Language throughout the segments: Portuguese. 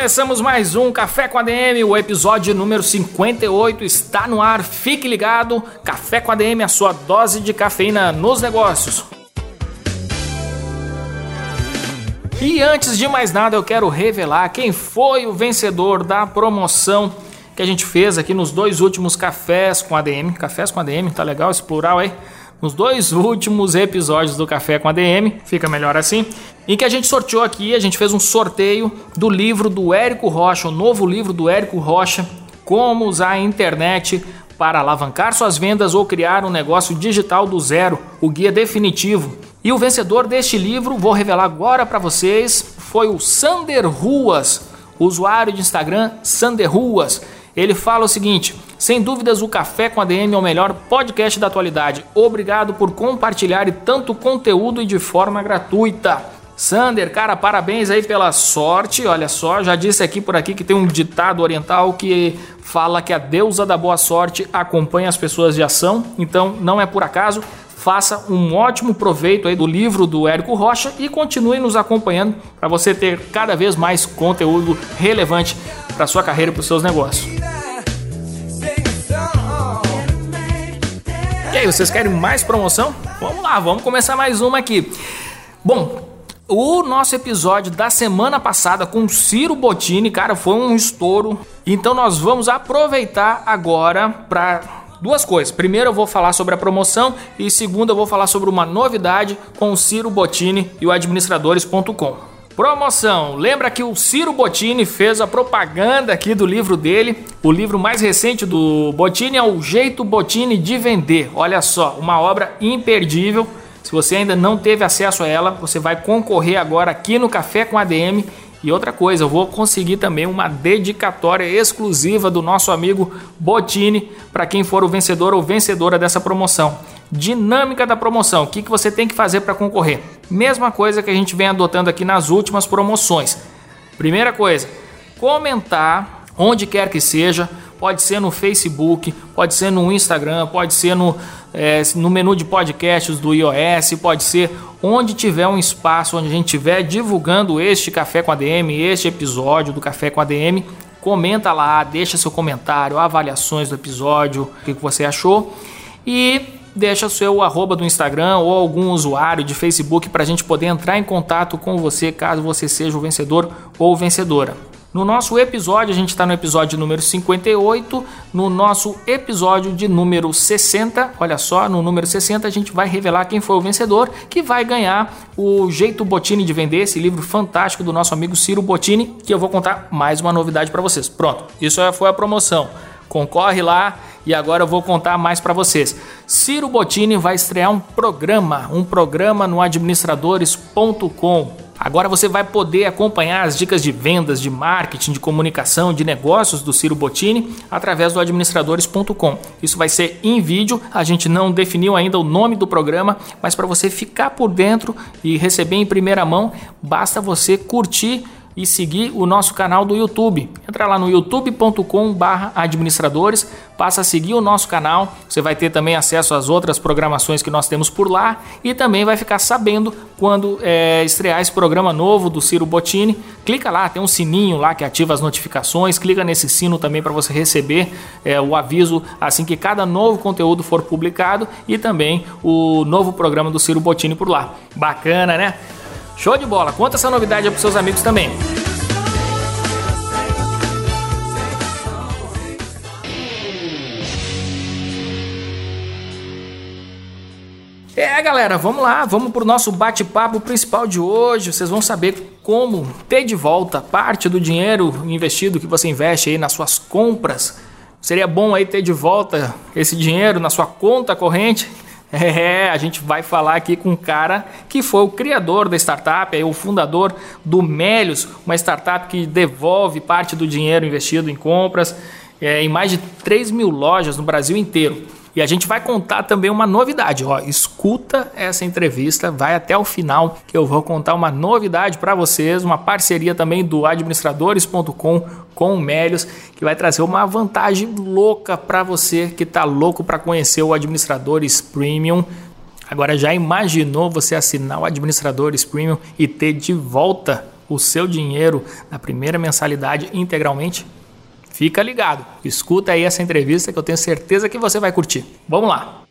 Começamos mais um Café com ADM, o episódio número 58 está no ar. Fique ligado, Café com ADM, a sua dose de cafeína nos negócios. E antes de mais nada, eu quero revelar quem foi o vencedor da promoção que a gente fez aqui nos dois últimos cafés com ADM. Cafés com ADM, tá legal esse plural aí? Nos dois últimos episódios do Café com ADM, fica melhor assim, em que a gente sorteou aqui, a gente fez um sorteio do livro do Érico Rocha, o novo livro do Érico Rocha, Como usar a internet para alavancar suas vendas ou criar um negócio digital do zero, o guia definitivo e o vencedor deste livro, vou revelar agora para vocês, foi o Sander Ruas, usuário de Instagram Sander Ruas. Ele fala o seguinte: sem dúvidas, o Café com ADM é o melhor podcast da atualidade. Obrigado por compartilhar tanto conteúdo e de forma gratuita. Sander, cara, parabéns aí pela sorte. Olha só, já disse aqui por aqui que tem um ditado oriental que fala que a deusa da boa sorte acompanha as pessoas de ação. Então, não é por acaso faça um ótimo proveito aí do livro do Érico Rocha e continue nos acompanhando para você ter cada vez mais conteúdo relevante para sua carreira e para os seus negócios. E aí, vocês querem mais promoção? Vamos lá, vamos começar mais uma aqui. Bom, o nosso episódio da semana passada com Ciro Bottini, cara, foi um estouro. Então nós vamos aproveitar agora para duas coisas. Primeiro eu vou falar sobre a promoção e segundo eu vou falar sobre uma novidade com o Ciro Bottini e o administradores.com. Promoção. Lembra que o Ciro Bottini fez a propaganda aqui do livro dele. O livro mais recente do Bottini é O Jeito Bottini de Vender. Olha só, uma obra imperdível. Se você ainda não teve acesso a ela, você vai concorrer agora aqui no Café com ADM e outra coisa, eu vou conseguir também uma dedicatória exclusiva do nosso amigo Botini para quem for o vencedor ou vencedora dessa promoção. Dinâmica da promoção, o que, que você tem que fazer para concorrer? Mesma coisa que a gente vem adotando aqui nas últimas promoções. Primeira coisa, comentar onde quer que seja, pode ser no Facebook, pode ser no Instagram, pode ser no, é, no menu de podcasts do iOS, pode ser onde tiver um espaço, onde a gente estiver divulgando este Café com ADM, este episódio do Café com ADM, comenta lá, deixa seu comentário, avaliações do episódio, o que você achou. E deixa seu arroba do Instagram ou algum usuário de Facebook para a gente poder entrar em contato com você caso você seja o vencedor ou vencedora. No nosso episódio, a gente está no episódio número 58, no nosso episódio de número 60, olha só, no número 60 a gente vai revelar quem foi o vencedor, que vai ganhar o Jeito Botini de Vender, esse livro fantástico do nosso amigo Ciro Botini, que eu vou contar mais uma novidade para vocês. Pronto, isso foi a promoção. Concorre lá e agora eu vou contar mais para vocês. Ciro Botini vai estrear um programa, um programa no administradores.com Agora você vai poder acompanhar as dicas de vendas, de marketing, de comunicação, de negócios do Ciro Bottini através do administradores.com. Isso vai ser em vídeo, a gente não definiu ainda o nome do programa, mas para você ficar por dentro e receber em primeira mão, basta você curtir e seguir o nosso canal do YouTube. Entra lá no youtube.com/administradores, passa a seguir o nosso canal. Você vai ter também acesso às outras programações que nós temos por lá e também vai ficar sabendo quando é, estrear esse programa novo do Ciro Bottini. Clica lá, tem um sininho lá que ativa as notificações. Clica nesse sino também para você receber é, o aviso assim que cada novo conteúdo for publicado e também o novo programa do Ciro Bottini por lá. Bacana, né? Show de bola! Conta essa novidade aí pros seus amigos também. É, galera, vamos lá, vamos pro nosso bate-papo principal de hoje. Vocês vão saber como ter de volta parte do dinheiro investido que você investe aí nas suas compras. Seria bom aí ter de volta esse dinheiro na sua conta corrente é, a gente vai falar aqui com um cara que foi o criador da startup, é o fundador do Melios, uma startup que devolve parte do dinheiro investido em compras. é, em mais de 3 mil lojas no Brasil inteiro. E a gente vai contar também uma novidade. Ó, escuta essa entrevista, vai até o final que eu vou contar uma novidade para vocês, uma parceria também do administradores.com com o Melios, que vai trazer uma vantagem louca para você que está louco para conhecer o Administradores Premium. Agora já imaginou você assinar o Administradores Premium e ter de volta o seu dinheiro na primeira mensalidade integralmente? Fica ligado, escuta aí essa entrevista que eu tenho certeza que você vai curtir. Vamos lá!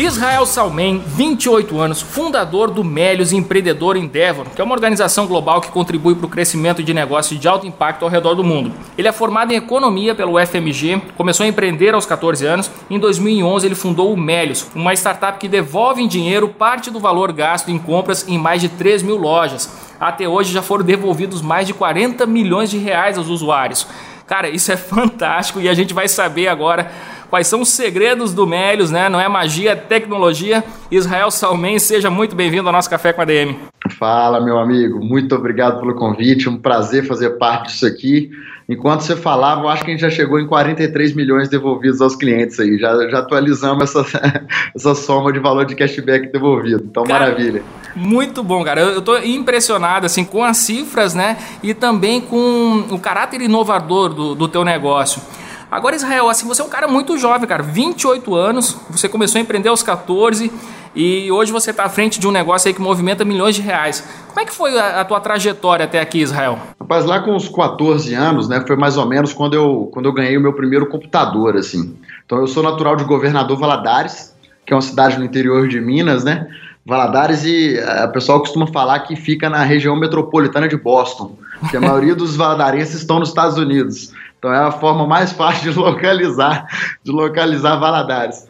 Israel Salmen, 28 anos, fundador do Melios Empreendedor Endeavor, que é uma organização global que contribui para o crescimento de negócios de alto impacto ao redor do mundo. Ele é formado em economia pelo FMG, começou a empreender aos 14 anos. Em 2011, ele fundou o Melios, uma startup que devolve em dinheiro parte do valor gasto em compras em mais de 3 mil lojas. Até hoje já foram devolvidos mais de 40 milhões de reais aos usuários. Cara, isso é fantástico e a gente vai saber agora quais são os segredos do Melios, né? Não é magia, é tecnologia. Israel Salmen, seja muito bem-vindo ao nosso Café com a DM. Fala, meu amigo. Muito obrigado pelo convite. Um prazer fazer parte disso aqui. Enquanto você falava, eu acho que a gente já chegou em 43 milhões devolvidos aos clientes aí. Já, já atualizamos essa, essa soma de valor de cashback devolvido. Então, cara, maravilha. Muito bom, cara. Eu, estou impressionado assim com as cifras, né? E também com o caráter inovador do, do teu negócio. Agora, Israel, assim, você é um cara muito jovem, cara, 28 anos, você começou a empreender aos 14 e hoje você está à frente de um negócio aí que movimenta milhões de reais. Como é que foi a, a, tua trajetória até aqui, Israel? Rapaz, lá com os 14 anos, né, foi mais ou menos quando eu, quando eu ganhei o meu primeiro computador, assim. Então eu sou natural de Governador Valadares, que é uma cidade no interior de Minas, né? Valadares e a eh, pessoal costuma falar que fica na região metropolitana de Boston, que a maioria dos valadarenses estão nos Estados Unidos. Então é a forma mais fácil de localizar, de localizar Valadares.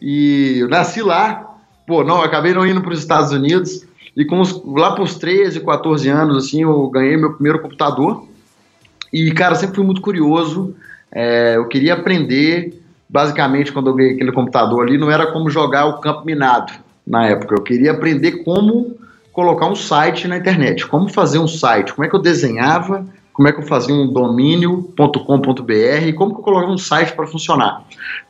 E eu nasci lá, pô, não, acabei não indo para os Estados Unidos. E com os, lá para os 13, 14 anos, assim, eu ganhei meu primeiro computador. E, cara, sempre fui muito curioso. É, eu queria aprender, basicamente, quando eu ganhei aquele computador ali, não era como jogar o campo minado na época. Eu queria aprender como colocar um site na internet, como fazer um site, como é que eu desenhava, como é que eu fazia um domínio.com.br como que eu colocava um site para funcionar.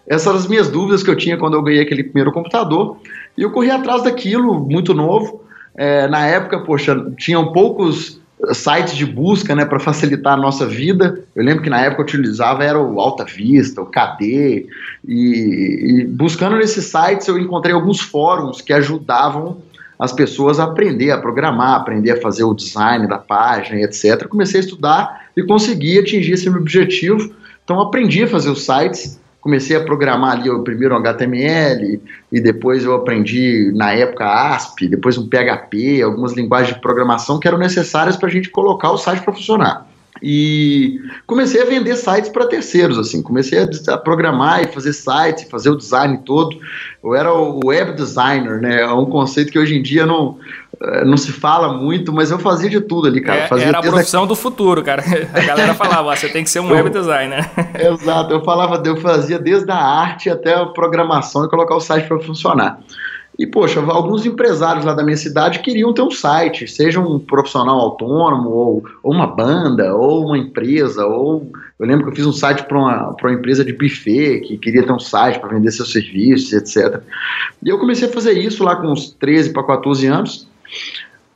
Essas eram as minhas dúvidas que eu tinha quando eu ganhei aquele primeiro computador e eu corri atrás daquilo, muito novo. É, na época, poxa, tinham poucos sites de busca, né, para facilitar a nossa vida. Eu lembro que na época eu utilizava era o Alta Vista, o KD, e, e buscando nesses sites eu encontrei alguns fóruns que ajudavam as pessoas a aprender a programar, aprender a fazer o design da página, etc. Comecei a estudar e consegui atingir esse meu objetivo. Então aprendi a fazer os sites, comecei a programar ali o primeiro HTML e depois eu aprendi na época ASP, depois um PHP, algumas linguagens de programação que eram necessárias para a gente colocar o site para funcionar. E comecei a vender sites para terceiros, assim, comecei a, a, programar e fazer sites, fazer o design todo. Eu era o web designer, né? É um conceito que hoje em dia não, eh, não se fala muito, mas eu fazia de tudo ali, cara. É, era a profissão do futuro, cara. A galera falava, você tem que ser um web designer. Exato, eu falava, eu fazia desde a arte até a programação e colocar o site para funcionar. E, poxa, alguns empresários lá da minha cidade queriam ter um site, seja um profissional autônomo, ou, ou uma banda, ou uma empresa, ou. Eu lembro que eu fiz um site para uma, uma empresa de buffet que queria ter um site para vender seus serviços, etc. E eu comecei a fazer isso lá com uns 13 para 14 anos.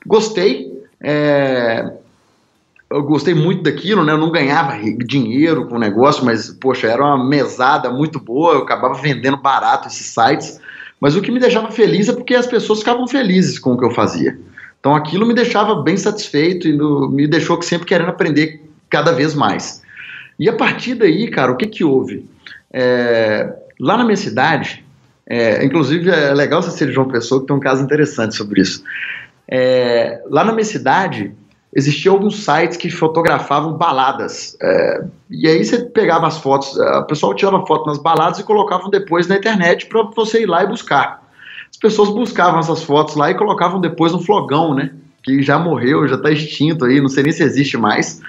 Gostei. É, eu gostei muito daquilo, né? Eu não ganhava dinheiro com o negócio, mas, poxa, era uma mesada muito boa, eu acabava vendendo barato esses sites. Mas o que me deixava feliz é porque as pessoas ficavam felizes com o que eu fazia. Então aquilo me deixava bem satisfeito e no, me deixou sempre querendo aprender cada vez mais. E a partir daí, cara, o que que houve? É, lá na minha cidade, é, inclusive é legal você ser de João Pessoa, que tem um caso interessante sobre isso. É, lá na minha cidade, existiam alguns sites que fotografavam baladas. É, e aí você pegava as fotos, o pessoal tirava foto nas baladas e colocavam depois na internet para você ir lá e buscar. As pessoas buscavam essas fotos lá e colocavam depois no flogão, né? Que já morreu, já está extinto aí, não sei nem se existe mais.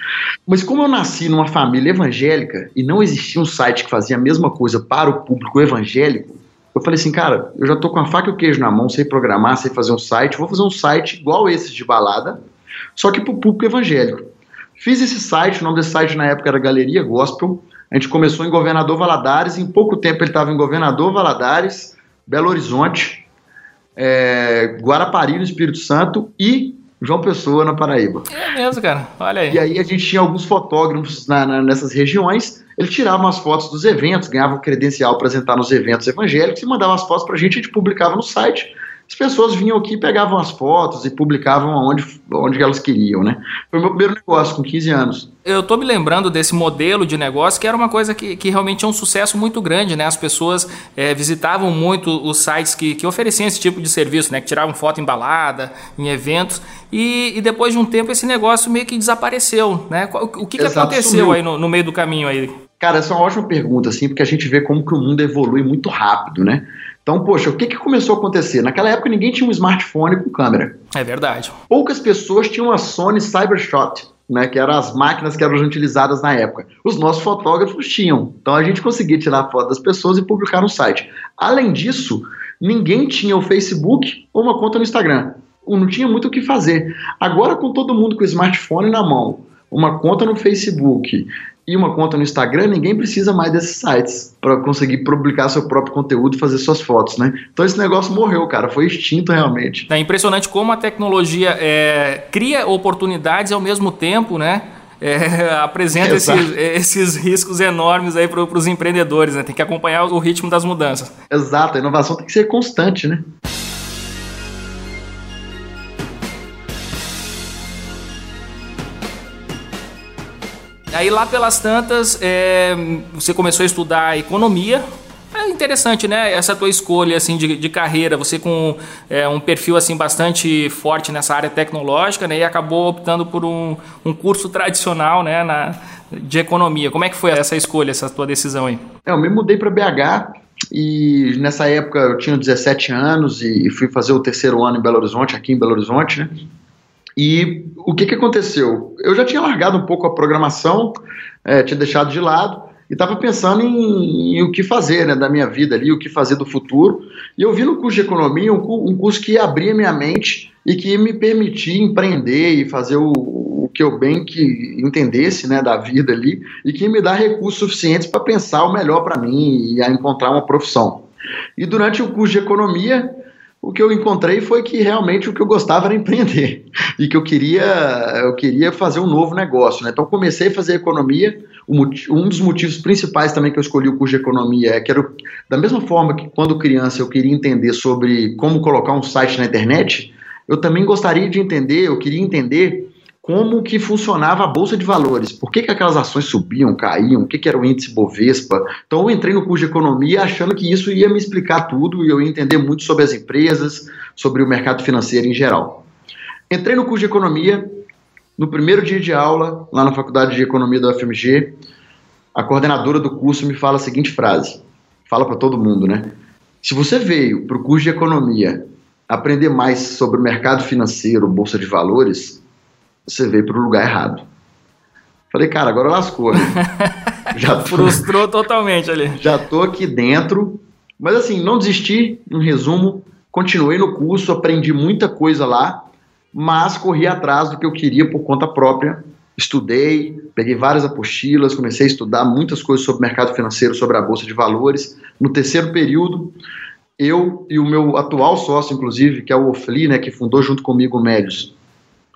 Mas como eu nasci numa família evangélica e não existia um site que fazia a mesma coisa para o público evangélico, eu falei assim, cara, eu já tô com a faca e o queijo na mão, sei programar, sei fazer um site, vou fazer um site igual esses de balada, só que para o público evangélico. Fiz esse site, o nome desse site na época era Galeria Gospel. A gente começou em Governador Valadares, em pouco tempo ele estava em Governador Valadares, Belo Horizonte, é, Guarapari, no Espírito Santo e João Pessoa, na Paraíba. É mesmo, cara. Olha aí. E aí a gente tinha alguns fotógrafos na, na, nessas regiões, eles tiravam as fotos dos eventos, ganhavam credencial para apresentar nos eventos evangélicos e mandavam as fotos para a gente, a gente publicava no site as pessoas vinham aqui, pegavam as fotos e publicavam onde, onde elas queriam, né? Foi o meu primeiro negócio, com 15 anos. Eu tô me lembrando desse modelo de negócio que era uma coisa que, que realmente é um sucesso muito grande, né? As pessoas é, visitavam muito os sites que, que ofereciam esse tipo de serviço, né? Que tiravam foto embalada, em eventos, e, e depois de um tempo esse negócio meio que desapareceu, né? O que, que Exato, aconteceu sumiu. aí no, no meio do caminho aí? Cara, essa é uma ótima pergunta, assim, porque a gente vê como que o mundo evolui muito rápido, né? Então, poxa, o que, que começou a acontecer? Naquela época ninguém tinha um smartphone com câmera. É verdade. Poucas pessoas tinham a Sony Cybershot, né, que eram as máquinas que eram utilizadas na época. Os nossos fotógrafos tinham. Então a gente conseguia tirar foto das pessoas e publicar no site. Além disso, ninguém tinha o Facebook ou uma conta no Instagram. Não tinha muito o que fazer. Agora, com todo mundo com o smartphone na mão, uma conta no Facebook e uma conta no Instagram, ninguém precisa mais desses sites para conseguir publicar seu próprio conteúdo e fazer suas fotos, né? Então esse negócio morreu, cara, foi extinto realmente. É impressionante como a tecnologia é, cria oportunidades e ao mesmo tempo, né? É, apresenta esses, esses, riscos enormes aí para os empreendedores, né? Tem que acompanhar o ritmo das mudanças. Exato, a inovação tem que ser constante, né? Aí lá pelas tantas, é, você começou a estudar economia. É interessante, né? Essa tua escolha assim de, de carreira, você com é, um perfil assim bastante forte nessa área tecnológica, né? E acabou optando por um, um curso tradicional, né? Na, de economia. Como é que foi essa escolha, essa tua decisão aí? É, eu me mudei para BH e nessa época eu tinha 17 anos e fui fazer o terceiro ano em Belo Horizonte, aqui em Belo Horizonte, né? E o que, que aconteceu? Eu já tinha largado um pouco a programação, é, tinha deixado de lado, e estava pensando em, em, o que fazer né, da minha vida ali, o que fazer do futuro. E eu vi no curso de economia um, um curso que abria minha mente e que me permitia empreender e fazer o, o que eu bem que entendesse né, da vida ali e que me dá recursos suficientes para pensar o melhor para mim e a encontrar uma profissão. E durante o curso de economia, o que eu encontrei foi que realmente o que eu gostava era empreender e que eu queria eu queria fazer um novo negócio, né? Então comecei a fazer economia. Um dos motivos principais também que eu escolhi o curso de economia é que era da mesma forma que quando criança eu queria entender sobre como colocar um site na internet, eu também gostaria de entender, eu queria entender como que funcionava a bolsa de valores, por que, que aquelas ações subiam, caíam, o que, que era o índice Bovespa. Então eu entrei no curso de economia achando que isso ia me explicar tudo e eu ia entender muito sobre as empresas, sobre o mercado financeiro em geral. Entrei no curso de economia, no primeiro dia de aula, lá na faculdade de economia da UFMG, a coordenadora do curso me fala a seguinte frase, fala para todo mundo, né? Se você veio para o curso de economia aprender mais sobre o mercado financeiro, bolsa de valores, você veio para o lugar errado. Falei, cara, agora lascou. Já tô, Frustrou totalmente ali. Já tô aqui dentro. Mas assim, não desisti, em resumo, continuei no curso, aprendi muita coisa lá, mas corri atrás do que eu queria por conta própria. Estudei, peguei várias apostilas, comecei a estudar muitas coisas sobre mercado financeiro, sobre a bolsa de valores. No terceiro período, eu e o meu atual sócio, inclusive, que é o Ofli, né, que fundou junto comigo o Médios,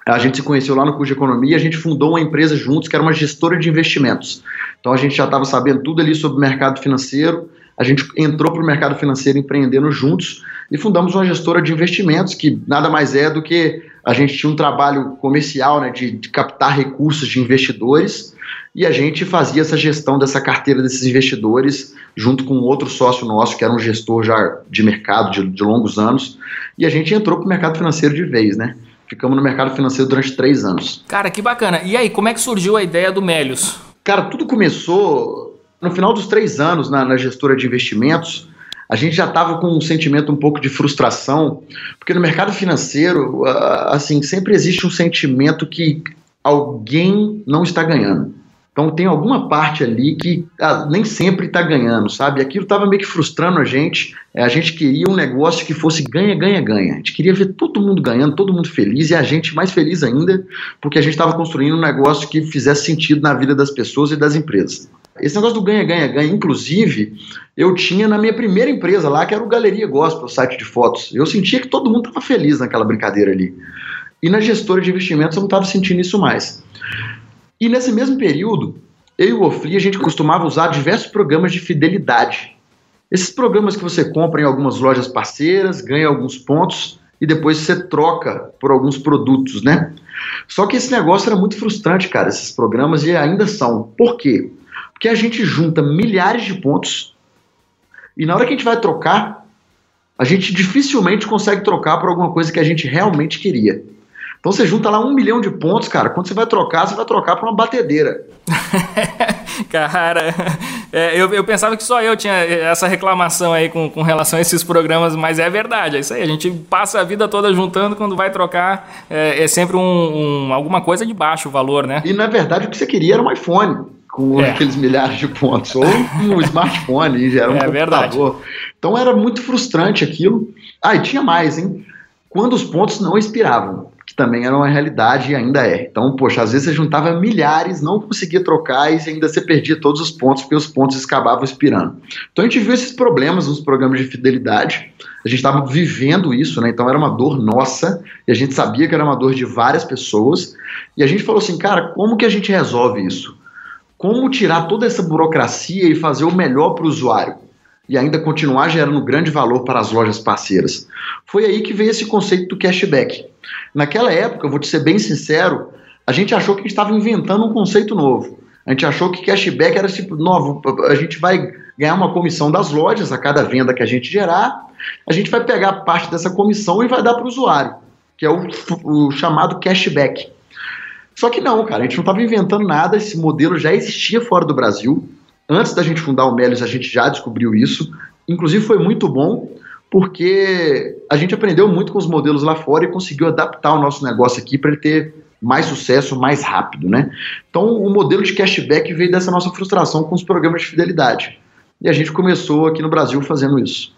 a gente se conheceu lá no curso de economia, a gente fundou uma empresa juntos que era uma gestora de investimentos. Então a gente já estava sabendo tudo ali sobre o mercado financeiro, a gente entrou para o mercado financeiro empreendendo juntos e fundamos uma gestora de investimentos que nada mais é do que a gente tinha um trabalho comercial né, de, de captar recursos de investidores e a gente fazia essa gestão dessa carteira desses investidores junto com outro sócio nosso que era um gestor já de mercado de, de longos anos e a gente entrou para o mercado financeiro de vez, né? Ficamos no mercado financeiro durante três anos. Cara, que bacana. E aí, como é que surgiu a ideia do Melios? Cara, tudo começou no final dos três anos na, na gestora de investimentos. A gente já estava com um sentimento um pouco de frustração, porque no mercado financeiro, assim, sempre existe um sentimento que alguém não está ganhando. Então tem alguma parte ali que ah, nem sempre está ganhando, sabe? Aquilo estava meio que frustrando a gente. É, a gente queria um negócio que fosse ganha, ganha, ganha. A gente queria ver todo mundo ganhando, todo mundo feliz e a gente mais feliz ainda, porque a gente estava construindo um negócio que fizesse sentido na vida das pessoas e das empresas. Esse negócio do ganha, ganha, ganha, inclusive, eu tinha na minha primeira empresa lá, que era o Galeria Gospel, o site de fotos. Eu sentia que todo mundo estava feliz naquela brincadeira ali. E na gestora de investimentos eu não estava sentindo isso mais. E nesse mesmo período, eu e o Ofli, a gente costumava usar diversos programas de fidelidade. Esses programas que você compra em algumas lojas parceiras, ganha alguns pontos e depois você troca por alguns produtos, né? Só que esse negócio era muito frustrante, cara, esses programas, e ainda são. Por quê? Porque a gente junta milhares de pontos e na hora que a gente vai trocar, a gente dificilmente consegue trocar por alguma coisa que a gente realmente queria. Então você junta lá um milhão de pontos, cara. Quando você vai trocar, você vai trocar por uma batedeira. cara, é, eu, eu, pensava que só eu tinha essa reclamação aí com, com relação a esses programas, mas é verdade, é isso aí. A gente passa a vida toda juntando, quando vai trocar, é, é sempre um, um, alguma coisa de baixo valor, né? E na verdade o que você queria era um iPhone com é. aqueles milhares de pontos, ou um smartphone, já era um é, computador. Verdade. Então era muito frustrante aquilo. Ah, e tinha mais, hein? Quando os pontos não expiravam que também era uma realidade e ainda é. Então, poxa, às vezes você juntava milhares, não conseguia trocar e ainda você perdia todos os pontos, porque os pontos acabavam expirando. Então a gente viu esses problemas nos programas de fidelidade, a gente estava vivendo isso, né? Então era uma dor nossa, e a gente sabia que era uma dor de várias pessoas, e a gente falou assim, cara, como que a gente resolve isso? Como tirar toda essa burocracia e fazer o melhor para o usuário? E ainda continuar gerando grande valor para as lojas parceiras. Foi aí que veio esse conceito do cashback. Naquela época, vou te ser bem sincero, a gente achou que estava inventando um conceito novo. A gente achou que cashback era tipo, novo, a gente vai ganhar uma comissão das lojas a cada venda que a gente gerar, a gente vai pegar parte dessa comissão e vai dar para o usuário, que é o, o chamado cashback. Só que não, cara, a gente não estava inventando nada, esse modelo já existia fora do Brasil. Antes da gente fundar o Melios, a gente já descobriu isso. Inclusive foi muito bom, porque a gente aprendeu muito com os modelos lá fora e conseguiu adaptar o nosso negócio aqui para ele ter mais sucesso mais rápido, né? Então, o modelo de cashback veio dessa nossa frustração com os programas de fidelidade. E a gente começou aqui no Brasil fazendo isso.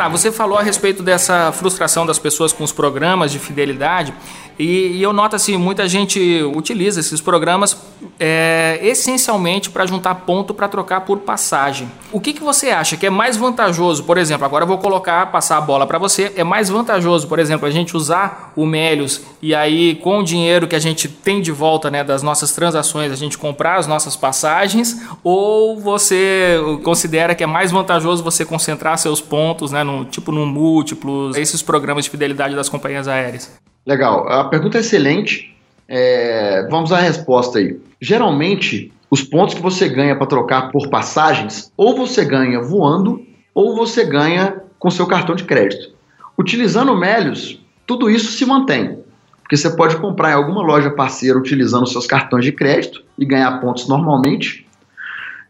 Tá, você falou a respeito dessa frustração das pessoas com os programas de fidelidade e, e eu noto assim, muita gente utiliza esses programas é, essencialmente para juntar ponto para trocar por passagem. O que, que você acha que é mais vantajoso, por exemplo, agora eu vou colocar, passar a bola para você, é mais vantajoso, por exemplo, a gente usar o Melios e aí com o dinheiro que a gente tem de volta né, das nossas transações, a gente comprar as nossas passagens ou você considera que é mais vantajoso você concentrar seus pontos, né, no, tipo no múltiplos, esses programas de fidelidade das companhias aéreas? Legal, a pergunta é excelente. É, vamos à resposta aí. Geralmente, os pontos que você ganha para trocar por passagens, ou você ganha voando, ou você ganha com seu cartão de crédito. Utilizando Melios, tudo isso se mantém. Porque você pode comprar em alguma loja parceira utilizando seus cartões de crédito e ganhar pontos normalmente.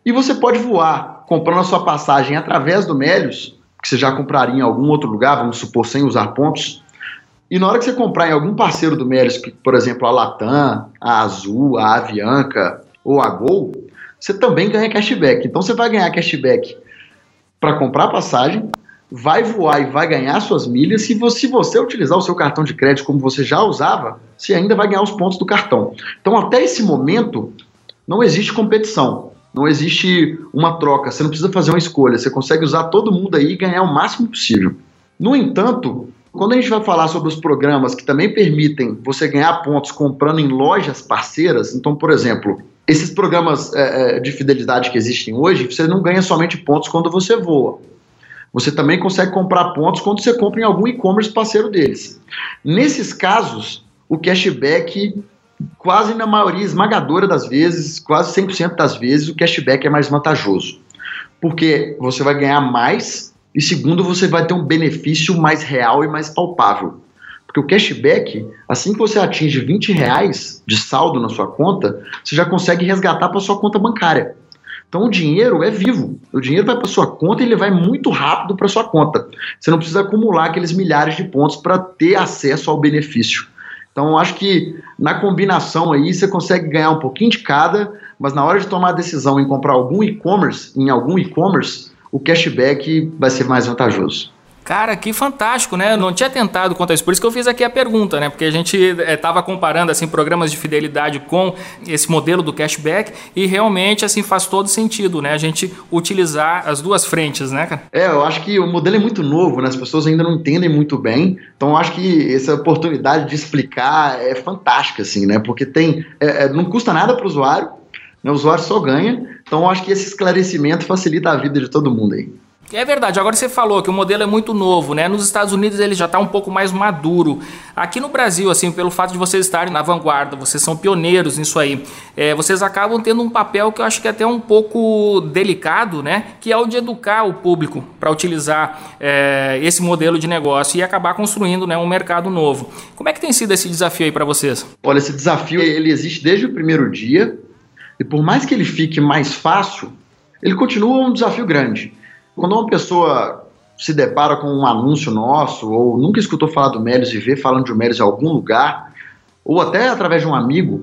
E você pode voar comprando a sua passagem através do Melios que você já compraria em algum outro lugar, vamos supor, sem usar pontos. E na hora que você comprar em algum parceiro do Melios, por exemplo, a Latam, a Azul, a Avianca ou a Gol, você também ganha cashback. Então você vai ganhar cashback para comprar passagem, vai voar e vai ganhar suas milhas. Você, se você utilizar o seu cartão de crédito como você já usava, você ainda vai ganhar os pontos do cartão. Então, até esse momento, não existe competição. Não existe uma troca, você não precisa fazer uma escolha, você consegue usar todo mundo aí e ganhar o máximo possível. No entanto, quando a gente vai falar sobre os programas que também permitem você ganhar pontos comprando em lojas parceiras, então, por exemplo, esses programas é, é de fidelidade que existem hoje, você não ganha somente pontos quando você voa. Você também consegue comprar pontos quando você compra em algum e-commerce parceiro deles. Nesses casos, o cashback quase na maioria esmagadora das vezes, quase 100% das vezes, o cashback é mais vantajoso. Porque você vai ganhar mais e, segundo, você vai ter um benefício mais real e mais palpável. Porque o cashback, assim que você atinge 20 reais de saldo na sua conta, você já consegue resgatar para sua conta bancária. Então o dinheiro é vivo. O dinheiro vai para sua conta e ele vai muito rápido para sua conta. Você não precisa acumular aqueles milhares de pontos para ter acesso ao benefício. Então acho que na combinação aí você consegue ganhar um pouquinho de cada, mas na hora de tomar a decisão em comprar algum e-commerce, em algum e-commerce, o cashback vai ser mais vantajoso. Cara, que fantástico, né? Eu não tinha tentado quanto a isso. Por isso que eu fiz aqui a pergunta, né? Porque a gente estava eh, comparando assim programas de fidelidade com esse modelo do cashback e realmente assim faz todo sentido, né? A gente utilizar as duas frentes, né, cara? É, eu acho que o modelo é muito novo, né? As pessoas ainda não entendem muito bem. Então eu acho que essa oportunidade de explicar é fantástica, assim, né? Porque tem, é, é, não custa nada para o usuário, né? o usuário só ganha. Então acho que esse esclarecimento facilita a vida de todo mundo aí. É verdade, agora você falou que o modelo é muito novo, né? Nos Estados Unidos ele já está um pouco mais maduro. Aqui no Brasil, assim, pelo fato de vocês estarem na vanguarda, vocês são pioneiros nisso aí, é, vocês acabam tendo um papel que eu acho que é até um pouco delicado, né? Que é o de educar o público para utilizar é, esse modelo de negócio e acabar construindo né, um mercado novo. Como é que tem sido esse desafio aí para vocês? Olha, esse desafio ele existe desde o primeiro dia e por mais que ele fique mais fácil, ele continua um desafio grande. Quando uma pessoa se depara com um anúncio nosso, ou nunca escutou falar do Melios e vê falando de Melios em algum lugar, ou até através de um amigo,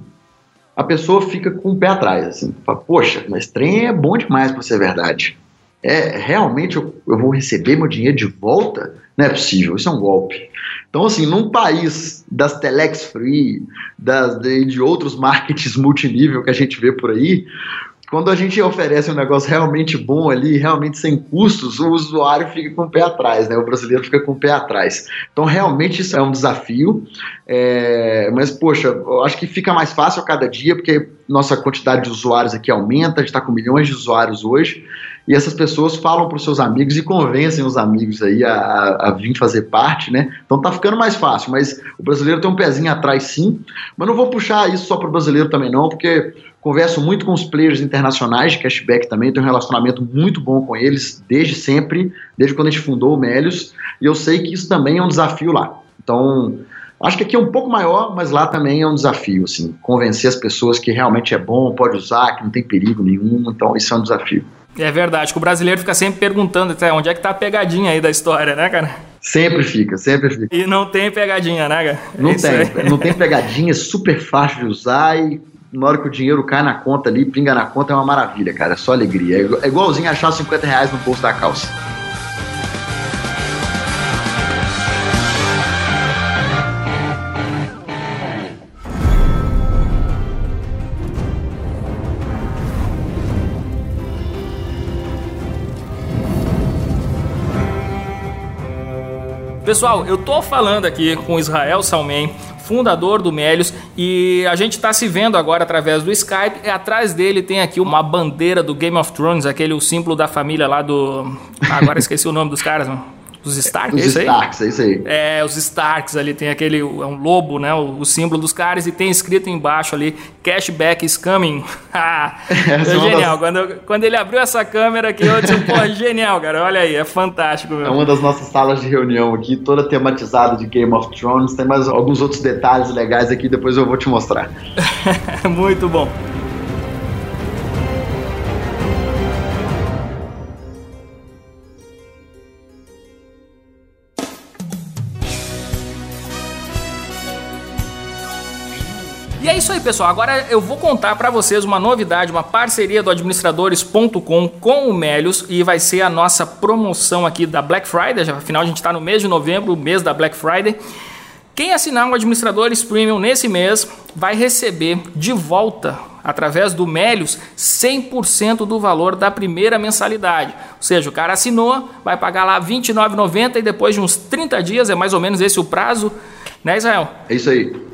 a pessoa fica com o pé atrás, assim, fala, poxa, mas trem é bom demais para ser verdade. É, realmente eu, eu, vou receber meu dinheiro de volta? Não é possível, isso é um golpe. Então, assim, num país das telex free, das, de, de outros markets multinível que a gente vê por aí, quando a gente oferece um negócio realmente bom ali, realmente sem custos, o usuário fica com o pé atrás, né? O brasileiro fica com o pé atrás. Então, realmente isso é um desafio. É... Mas, poxa, eu acho que fica mais fácil a cada dia, porque nossa quantidade de usuários aqui aumenta, a gente está com milhões de usuários hoje, e essas pessoas falam para os seus amigos e convencem os amigos aí a, a, a, vir fazer parte, né? Então tá ficando mais fácil, mas o brasileiro tem um pezinho atrás sim, mas não vou puxar isso só para o brasileiro também não, porque Converso muito com os players internacionais de cashback também, tenho um relacionamento muito bom com eles desde sempre, desde quando a gente fundou o Melios, e eu sei que isso também é um desafio lá. Então, acho que aqui é um pouco maior, mas lá também é um desafio, assim, convencer as pessoas que realmente é bom, pode usar, que não tem perigo nenhum, então isso é um desafio. É verdade, que o brasileiro fica sempre perguntando até onde é que tá a pegadinha aí da história, né, cara? Sempre fica, sempre fica. E não tem pegadinha, né, cara? Não isso tem, não tem pegadinha, é super fácil de usar e na hora que o dinheiro cai na conta ali, pinga na conta, é uma maravilha, cara. É só alegria. É igualzinho achar 50 reais no bolso da calça. Pessoal, eu tô falando aqui com Israel Salmen, fundador do Melios, e a gente está se vendo agora através do Skype. E atrás dele tem aqui uma bandeira do Game of Thrones, aquele o símbolo da família lá do. Ah, agora esqueci o nome dos caras, mano. Os Starks, os é? Starks, é isso aí. É, os Starks ali, tem aquele, é um lobo, né, o, o símbolo dos caras, e tem escrito embaixo ali, cashback is coming. Ah, é genial, das... quando, quando ele abriu essa câmera aqui, eu disse, pô, genial, cara, olha aí, é fantástico. Meu. É uma das nossas salas de reunião aqui, toda tematizada de Game of Thrones, tem mais alguns outros detalhes legais aqui, depois eu vou te mostrar. Muito bom. Pessoal. Agora eu vou contar para vocês uma novidade, uma parceria do administradores.com com o Melios e vai ser a nossa promoção aqui da Black Friday. Afinal, a gente está no mês de novembro, mês da Black Friday. Quem assinar o Administradores Premium nesse mês vai receber de volta, através do Melios, 100% do valor da primeira mensalidade. Ou seja, o cara assinou, vai pagar lá R$ 29,90 e depois de uns 30 dias, é mais ou menos esse o prazo, né, Israel? É isso aí.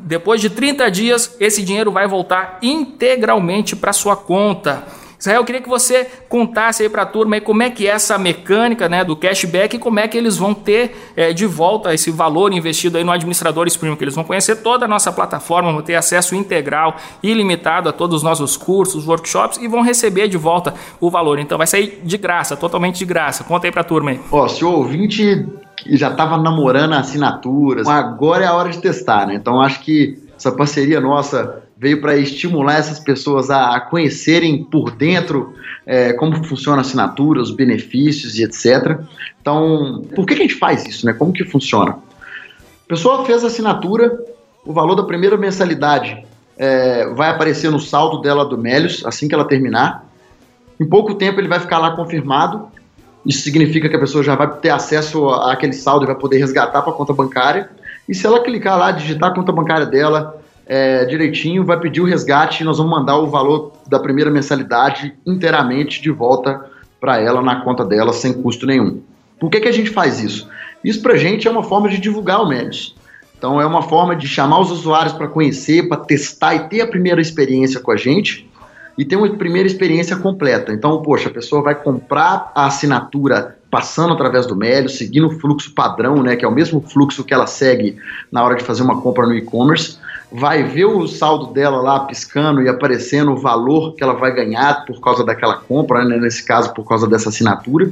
Depois de 30 dias, esse dinheiro vai voltar integralmente para sua conta. Israel, eu queria que você contasse aí para a turma aí como é que é essa mecânica né, do cashback e como é que eles vão ter é, de volta esse valor investido aí no Administradores Premium, que eles vão conhecer toda a nossa plataforma, vão ter acesso integral, ilimitado a todos os nossos cursos, workshops e vão receber de volta o valor. Então vai sair de graça, totalmente de graça. Conta aí para a turma aí. Ó, se o ouvinte já estava namorando assinaturas, agora é a hora de testar, né? Então acho que essa parceria nossa veio para estimular essas pessoas a conhecerem por dentro é, como funciona a assinatura, os benefícios e etc. Então, por que, que a gente faz isso? Né? Como que funciona? A pessoa fez a assinatura, o valor da primeira mensalidade é, vai aparecer no saldo dela do Melios assim que ela terminar. Em pouco tempo ele vai ficar lá confirmado. Isso significa que a pessoa já vai ter acesso àquele saldo e vai poder resgatar para a conta bancária. E se ela clicar lá, digitar a conta bancária dela é, direitinho, vai pedir o resgate e nós vamos mandar o valor da primeira mensalidade inteiramente de volta para ela na conta dela sem custo nenhum. Por que, que a gente faz isso? Isso para a gente é uma forma de divulgar o Médios. Então é uma forma de chamar os usuários para conhecer, para testar e ter a primeira experiência com a gente e ter uma primeira experiência completa. Então, poxa, a pessoa vai comprar a assinatura passando através do Melios, seguindo o fluxo padrão, né, que é o mesmo fluxo que ela segue na hora de fazer uma compra no e-commerce, vai ver o saldo dela lá piscando e aparecendo o valor que ela vai ganhar por causa daquela compra, né, nesse caso por causa dessa assinatura,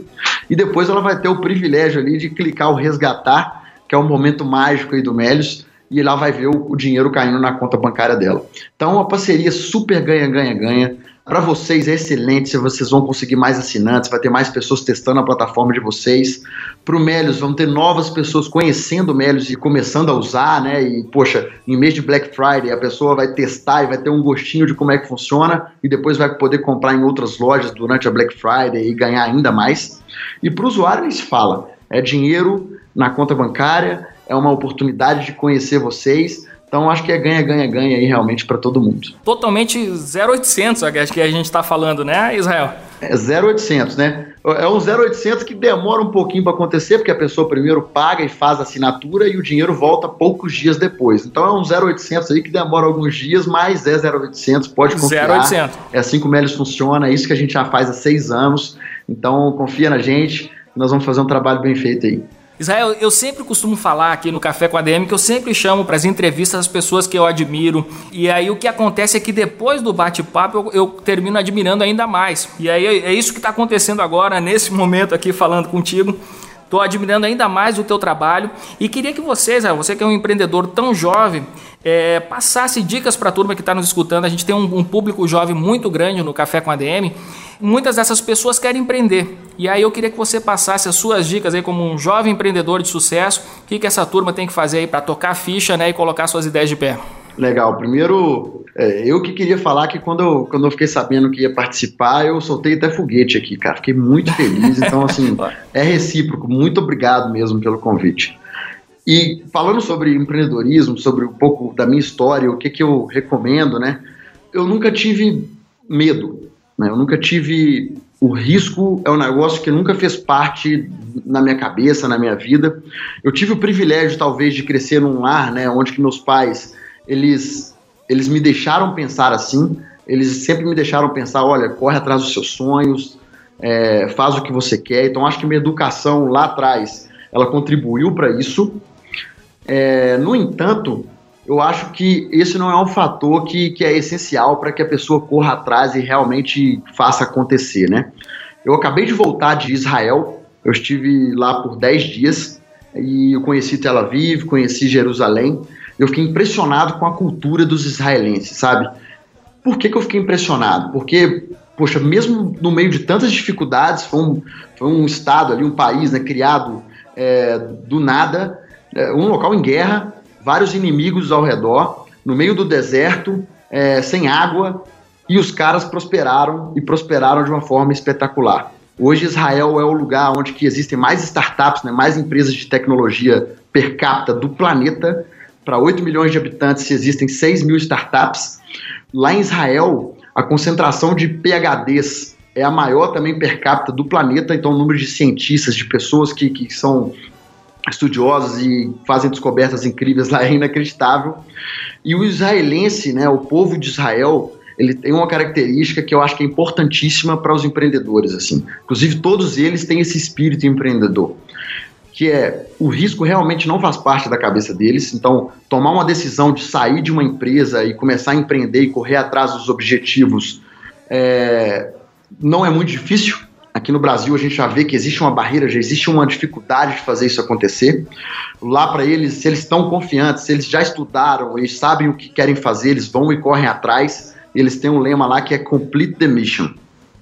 e depois ela vai ter o privilégio ali de clicar o resgatar, que é o momento mágico aí do Melios, e lá vai ver o, dinheiro caindo na conta bancária dela. Então, uma parceria super ganha-ganha-ganha para vocês é excelente se vocês vão conseguir mais assinantes, vai ter mais pessoas testando a plataforma de vocês. Para o Melios, vão ter novas pessoas conhecendo o Melios e começando a usar, né? E, poxa, em mês de Black Friday, a pessoa vai testar e vai ter um gostinho de como é que funciona e depois vai poder comprar em outras lojas durante a Black Friday e ganhar ainda mais. E para o usuário, eles falam: é dinheiro na conta bancária, é uma oportunidade de conhecer vocês então acho que é ganha, ganha, ganha aí realmente para todo mundo. Totalmente 0800, acho que a gente está falando, né, Israel? É 0800, né? É um 0800 que demora um pouquinho para acontecer, porque a pessoa primeiro paga e faz a assinatura e o dinheiro volta poucos dias depois. Então é um 0800 aí que demora alguns dias, mas é 0800, pode confiar. 0800. É assim que o Melis funciona, é isso que a gente já faz há seis anos. Então confia na gente, nós vamos fazer um trabalho bem feito aí. Israel, eu sempre costumo falar aqui no Café com a DM que eu sempre chamo para as entrevistas as pessoas que eu admiro. E aí o que acontece é que depois do bate-papo eu, eu, termino admirando ainda mais. E aí é, é isso que está acontecendo agora, nesse momento aqui falando contigo. Estou admirando ainda mais o teu trabalho e queria que vocês, você que é um empreendedor tão jovem, é, passasse dicas para a turma que está nos escutando. A gente tem um, um, público jovem muito grande no Café com a DM. Muitas dessas pessoas querem empreender. E aí eu queria que você passasse as suas dicas aí como um jovem empreendedor de sucesso. O que, que essa turma tem que fazer aí para tocar ficha né, e colocar suas ideias de pé? Legal. Primeiro, é, eu que queria falar que quando eu, quando eu fiquei sabendo que ia participar, eu soltei até foguete aqui, cara. Fiquei muito feliz. Então, assim, é recíproco. Muito obrigado mesmo pelo convite. E falando sobre empreendedorismo, sobre um pouco da minha história, o que, que eu recomendo, né? Eu nunca tive medo, né? Eu nunca tive o risco é um negócio que nunca fez parte na minha cabeça, na minha vida. Eu tive o privilégio, talvez, de crescer num lar, né, onde que meus pais, eles, eles me deixaram pensar assim, eles sempre me deixaram pensar, olha, corre atrás dos seus sonhos, é, faz o que você quer. Então, acho que minha educação lá atrás, ela contribuiu para isso. É, no entanto, eu acho que esse não é um fator que, que é essencial para que a pessoa corra atrás e realmente faça acontecer, né? Eu acabei de voltar de Israel, eu estive lá por 10 dias e eu conheci Tel Aviv, conheci Jerusalém. Eu fiquei impressionado com a cultura dos israelenses, sabe? Por que, que eu fiquei impressionado? Porque, poxa, mesmo no meio de tantas dificuldades, foi um, foi um estado ali, um país né, criado é, do nada, é, um local em guerra, vários inimigos ao redor, no meio do deserto, é, sem água, e os caras prosperaram e prosperaram de uma forma espetacular. Hoje Israel é o lugar onde que existem mais startups, né, mais empresas de tecnologia per capita do planeta. Para 8 milhões de habitantes existem 6 mil startups. Lá em Israel, a concentração de PHDs é a maior também per capita do planeta, então o número de cientistas, de pessoas que, que são estudiosos e fazem descobertas incríveis lá é inacreditável. E o israelense, né, o povo de Israel, ele tem uma característica que eu acho que é importantíssima para os empreendedores, assim. Inclusive todos eles têm esse espírito empreendedor, que é o risco realmente não faz parte da cabeça deles. Então, tomar uma decisão de sair de uma empresa e começar a empreender e correr atrás dos objetivos é, não é muito difícil Aqui no Brasil a gente já vê que existe uma barreira, já existe uma dificuldade de fazer isso acontecer. Lá para eles, se eles estão confiantes, se eles já estudaram, eles sabem o que querem fazer, eles vão e correm atrás. Eles têm um lema lá que é Complete the Mission.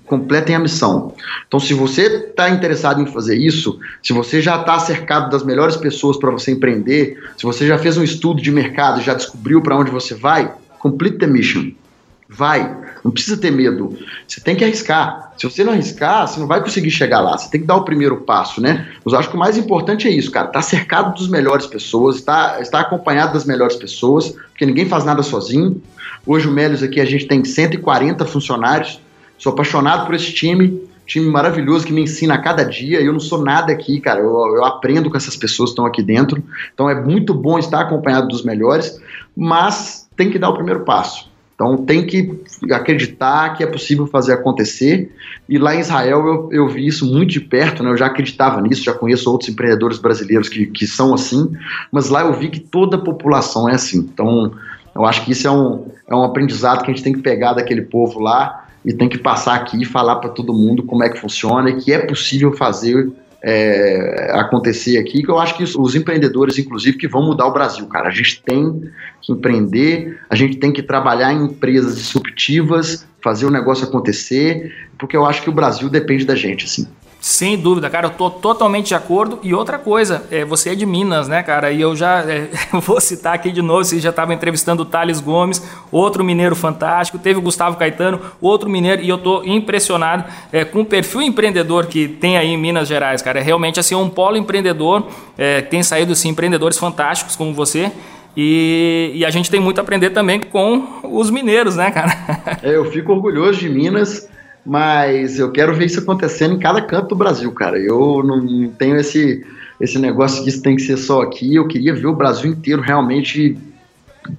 Completem a missão. Então, se você está interessado em fazer isso, se você já está cercado das melhores pessoas para você empreender, se você já fez um estudo de mercado, já descobriu para onde você vai, complete the mission. Vai, não precisa ter medo. Você tem que arriscar. Se você não arriscar, você não vai conseguir chegar lá. Você tem que dar o primeiro passo, né? Mas eu acho que o mais importante é isso, cara. Tá cercado dos melhores pessoas, estar, estar acompanhado das melhores pessoas, porque ninguém faz nada sozinho. Hoje o Melios aqui a gente tem 140 funcionários. Sou apaixonado por esse time, time maravilhoso que me ensina a cada dia. Eu não sou nada aqui, cara. Eu, eu aprendo com essas pessoas que estão aqui dentro. Então é muito bom estar acompanhado dos melhores, mas tem que dar o primeiro passo. Então tem que acreditar que é possível fazer acontecer. E lá em Israel eu, eu vi isso muito de perto, né? eu já acreditava nisso, já conheço outros empreendedores brasileiros que, que são assim, mas lá eu vi que toda a população é assim. Então eu acho que isso é um, é um aprendizado que a gente tem que pegar daquele povo lá e tem que passar aqui e falar para todo mundo como é que funciona e que é possível fazer é, acontecer aqui, que eu acho que os empreendedores, inclusive, que vão mudar o Brasil, cara. A gente tem que empreender, a gente tem que trabalhar em empresas disruptivas, fazer o negócio acontecer, porque eu acho que o Brasil depende da gente, assim. Sem dúvida, cara, eu tô totalmente de acordo. E outra coisa, é, você é de Minas, né, cara? E eu já é, vou citar aqui de novo, você já estava entrevistando o Thales Gomes, outro mineiro fantástico, teve o Gustavo Caetano, outro mineiro, e eu tô impressionado é, com o perfil empreendedor que tem aí em Minas Gerais, cara. É realmente assim um polo empreendedor, é, tem saído assim, empreendedores fantásticos como você. E, e, a gente tem muito a aprender também com os mineiros, né, cara? É, eu fico orgulhoso de Minas mas eu quero ver isso acontecendo em cada canto do Brasil, cara. Eu não tenho esse, esse negócio que isso tem que ser só aqui. Eu queria ver o Brasil inteiro realmente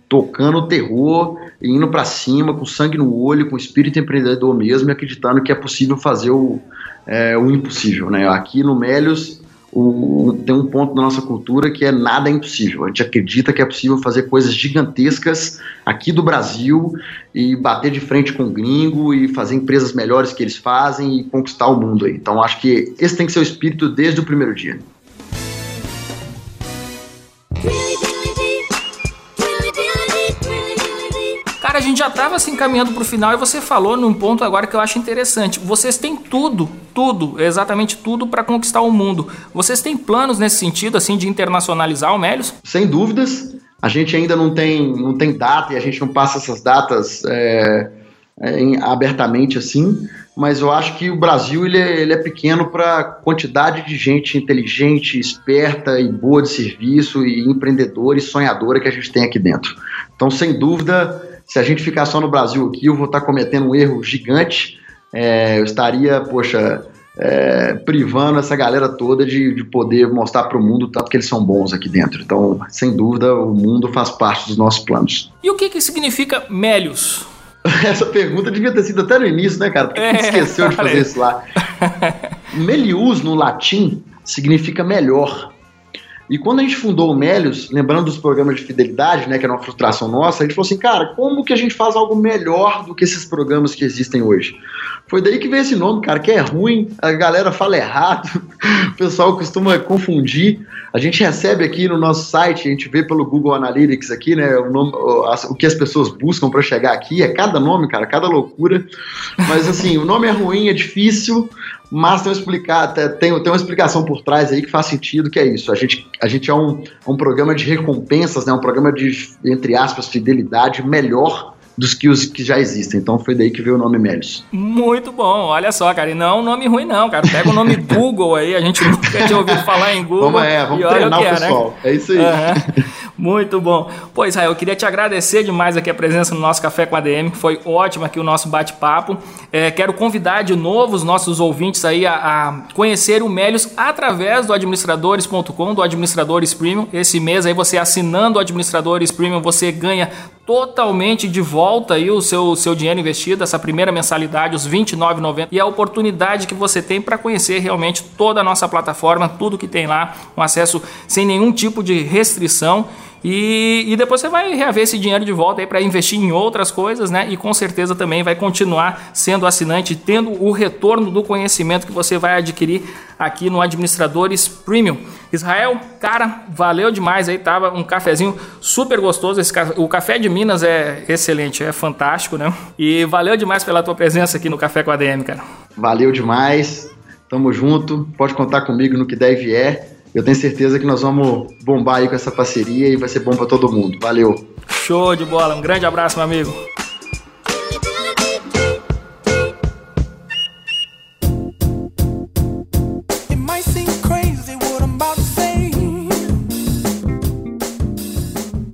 tocando o terror, indo para cima, com sangue no olho, com espírito empreendedor mesmo, e acreditando que é possível fazer o, é, o impossível, né? Aqui no Melios tem um ponto da nossa cultura que é nada é impossível. A gente acredita que é possível fazer coisas gigantescas aqui do Brasil e bater de frente com o gringo e fazer empresas melhores que eles fazem e conquistar o mundo aí. Então acho que esse tem que ser o espírito desde o primeiro dia. Gente já estava assim caminhando para o final e você falou num ponto agora que eu acho interessante. Vocês têm tudo, tudo, exatamente tudo para conquistar o mundo. Vocês têm planos nesse sentido, assim, de internacionalizar o Melios? Sem dúvidas. A gente ainda não tem, não tem data e a gente não passa essas datas é, é, em, abertamente assim, mas eu acho que o Brasil ele é, ele é pequeno para a quantidade de gente inteligente, esperta e boa de serviço e empreendedora e sonhadora que a gente tem aqui dentro. Então, sem dúvida, se a gente ficar só no Brasil aqui, eu vou estar cometendo um erro gigante. É, eu estaria, poxa, é, privando essa galera toda de, de poder mostrar para o mundo tanto que eles são bons aqui dentro. Então, sem dúvida, o mundo faz parte dos nossos planos. E o que, que significa Melios? Essa pergunta devia ter sido até no início, né, cara? Porque é, esqueceu de fazer isso lá. Melius, no latim, significa melhor. E quando a gente fundou o Melios, lembrando dos programas de fidelidade, né, que era uma frustração nossa, a gente falou assim, cara, como que a gente faz algo melhor do que esses programas que existem hoje? Foi daí que veio esse nome, cara, que é ruim, a galera fala errado, o pessoal costuma confundir. A gente recebe aqui no nosso site, a gente vê pelo Google Analytics aqui, né, o, nome, o que as pessoas buscam para chegar aqui, é cada nome, cara, cada loucura. Mas assim, o nome é ruim, é difícil, mas tem, explicar, tem, tem uma explicação por trás aí que faz sentido, que é isso. A gente, a gente é um, um programa de recompensas, né, um programa de, entre aspas, fidelidade melhor dos que os que já existem. Então foi daí que veio o nome Melios. Muito bom, olha só, cara. E não é um nome ruim, não, cara. Pega o nome Google aí, a gente nunca tinha ouvido falar em Google. Vamos, é, vamos treinar o, o é, né? pessoal. Né? É isso aí. Uhum. Muito bom. Pô, Israel, eu queria te agradecer demais aqui a presença no nosso Café com a DM. Foi ótimo aqui o nosso bate-papo. É, quero convidar de novo os nossos ouvintes aí a, a conhecer o Melios através do administradores.com, do Administradores Premium. Esse mês aí você assinando o Administradores Premium, você ganha totalmente de volta aí o seu, seu dinheiro investido, essa primeira mensalidade, os R$ 29,90 e a oportunidade que você tem para conhecer realmente toda a nossa plataforma, tudo que tem lá, um acesso sem nenhum tipo de restrição E, e depois você vai reaver esse dinheiro de volta aí para investir em outras coisas, né? E com certeza também vai continuar sendo assinante, tendo o retorno do conhecimento que você vai adquirir aqui no Administradores Premium. Israel, cara, valeu demais aí, tava um cafezinho super gostoso. Esse, o café de Minas é excelente, é fantástico, né? E valeu demais pela tua presença aqui no Café com a DM, cara. Valeu demais. Tamo junto. Pode contar comigo no que der e vier eu tenho certeza que nós vamos bombar aí com essa parceria e vai ser bom para todo mundo. Valeu. Show de bola. Um grande abraço, meu amigo.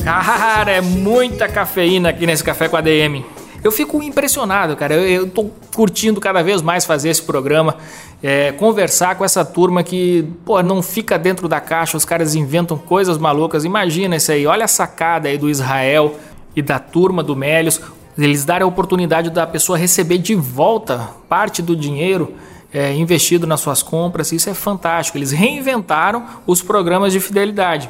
Cara, é muita cafeína aqui nesse café com a DM. Eu fico impressionado, cara. Eu, tô curtindo cada vez mais fazer esse programa, é, conversar com essa turma que, pô, não fica dentro da caixa, os caras inventam coisas malucas. Imagina isso aí, olha a sacada aí do Israel e da turma do Mélios. Eles darem a oportunidade da pessoa receber de volta parte do dinheiro é, investido nas suas compras. Isso é fantástico. Eles reinventaram os programas de fidelidade.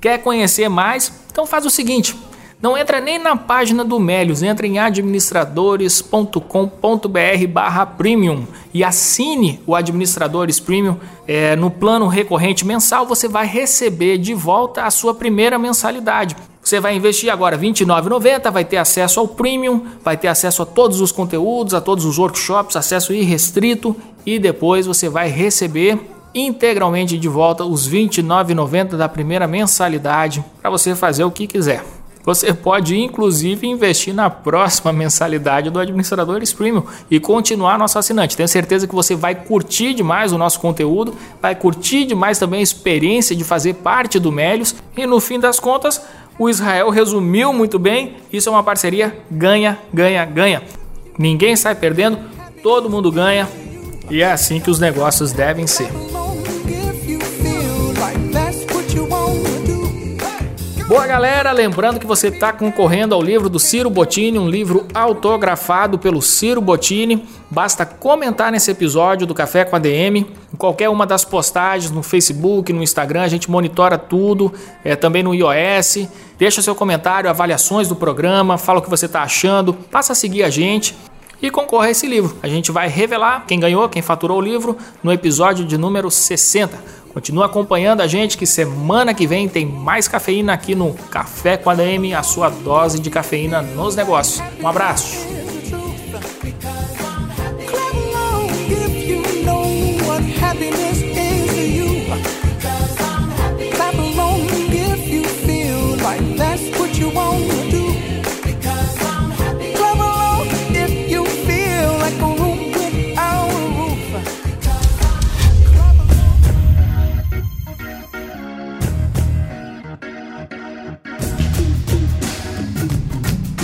Quer conhecer mais? Então faz o seguinte não entra nem na página do Melios, entra em administradores.com.br barra premium e assine o Administradores Premium. É, no plano recorrente mensal você vai receber de volta a sua primeira mensalidade. Você vai investir agora R$ 29,90, vai ter acesso ao Premium, vai ter acesso a todos os conteúdos, a todos os workshops, acesso irrestrito e depois você vai receber integralmente de volta os R$ 29,90 da primeira mensalidade para você fazer o que quiser. Você pode inclusive investir na próxima mensalidade do Administradores Premium e continuar nosso assinante. Tenho certeza que você vai curtir demais o nosso conteúdo, vai curtir demais também a experiência de fazer parte do Melios e no fim das contas, o Israel resumiu muito bem, isso é uma parceria ganha, ganha, ganha. Ninguém sai perdendo, todo mundo ganha e é assim que os negócios devem ser. Boa galera, lembrando que você está concorrendo ao livro do Ciro Bottini, um livro autografado pelo Ciro Bottini. Basta comentar nesse episódio do Café com a DM, em qualquer uma das postagens no Facebook, no Instagram, a gente monitora tudo, é, também no iOS. Deixa seu comentário, avaliações do programa, fala o que você está achando, passa a seguir a gente e concorra a esse livro. A gente vai revelar quem ganhou, quem faturou o livro no episódio de número 60. Continua acompanhando a gente que semana que vem tem mais cafeína aqui no Café com a DM, a sua dose de cafeína nos negócios. Um abraço.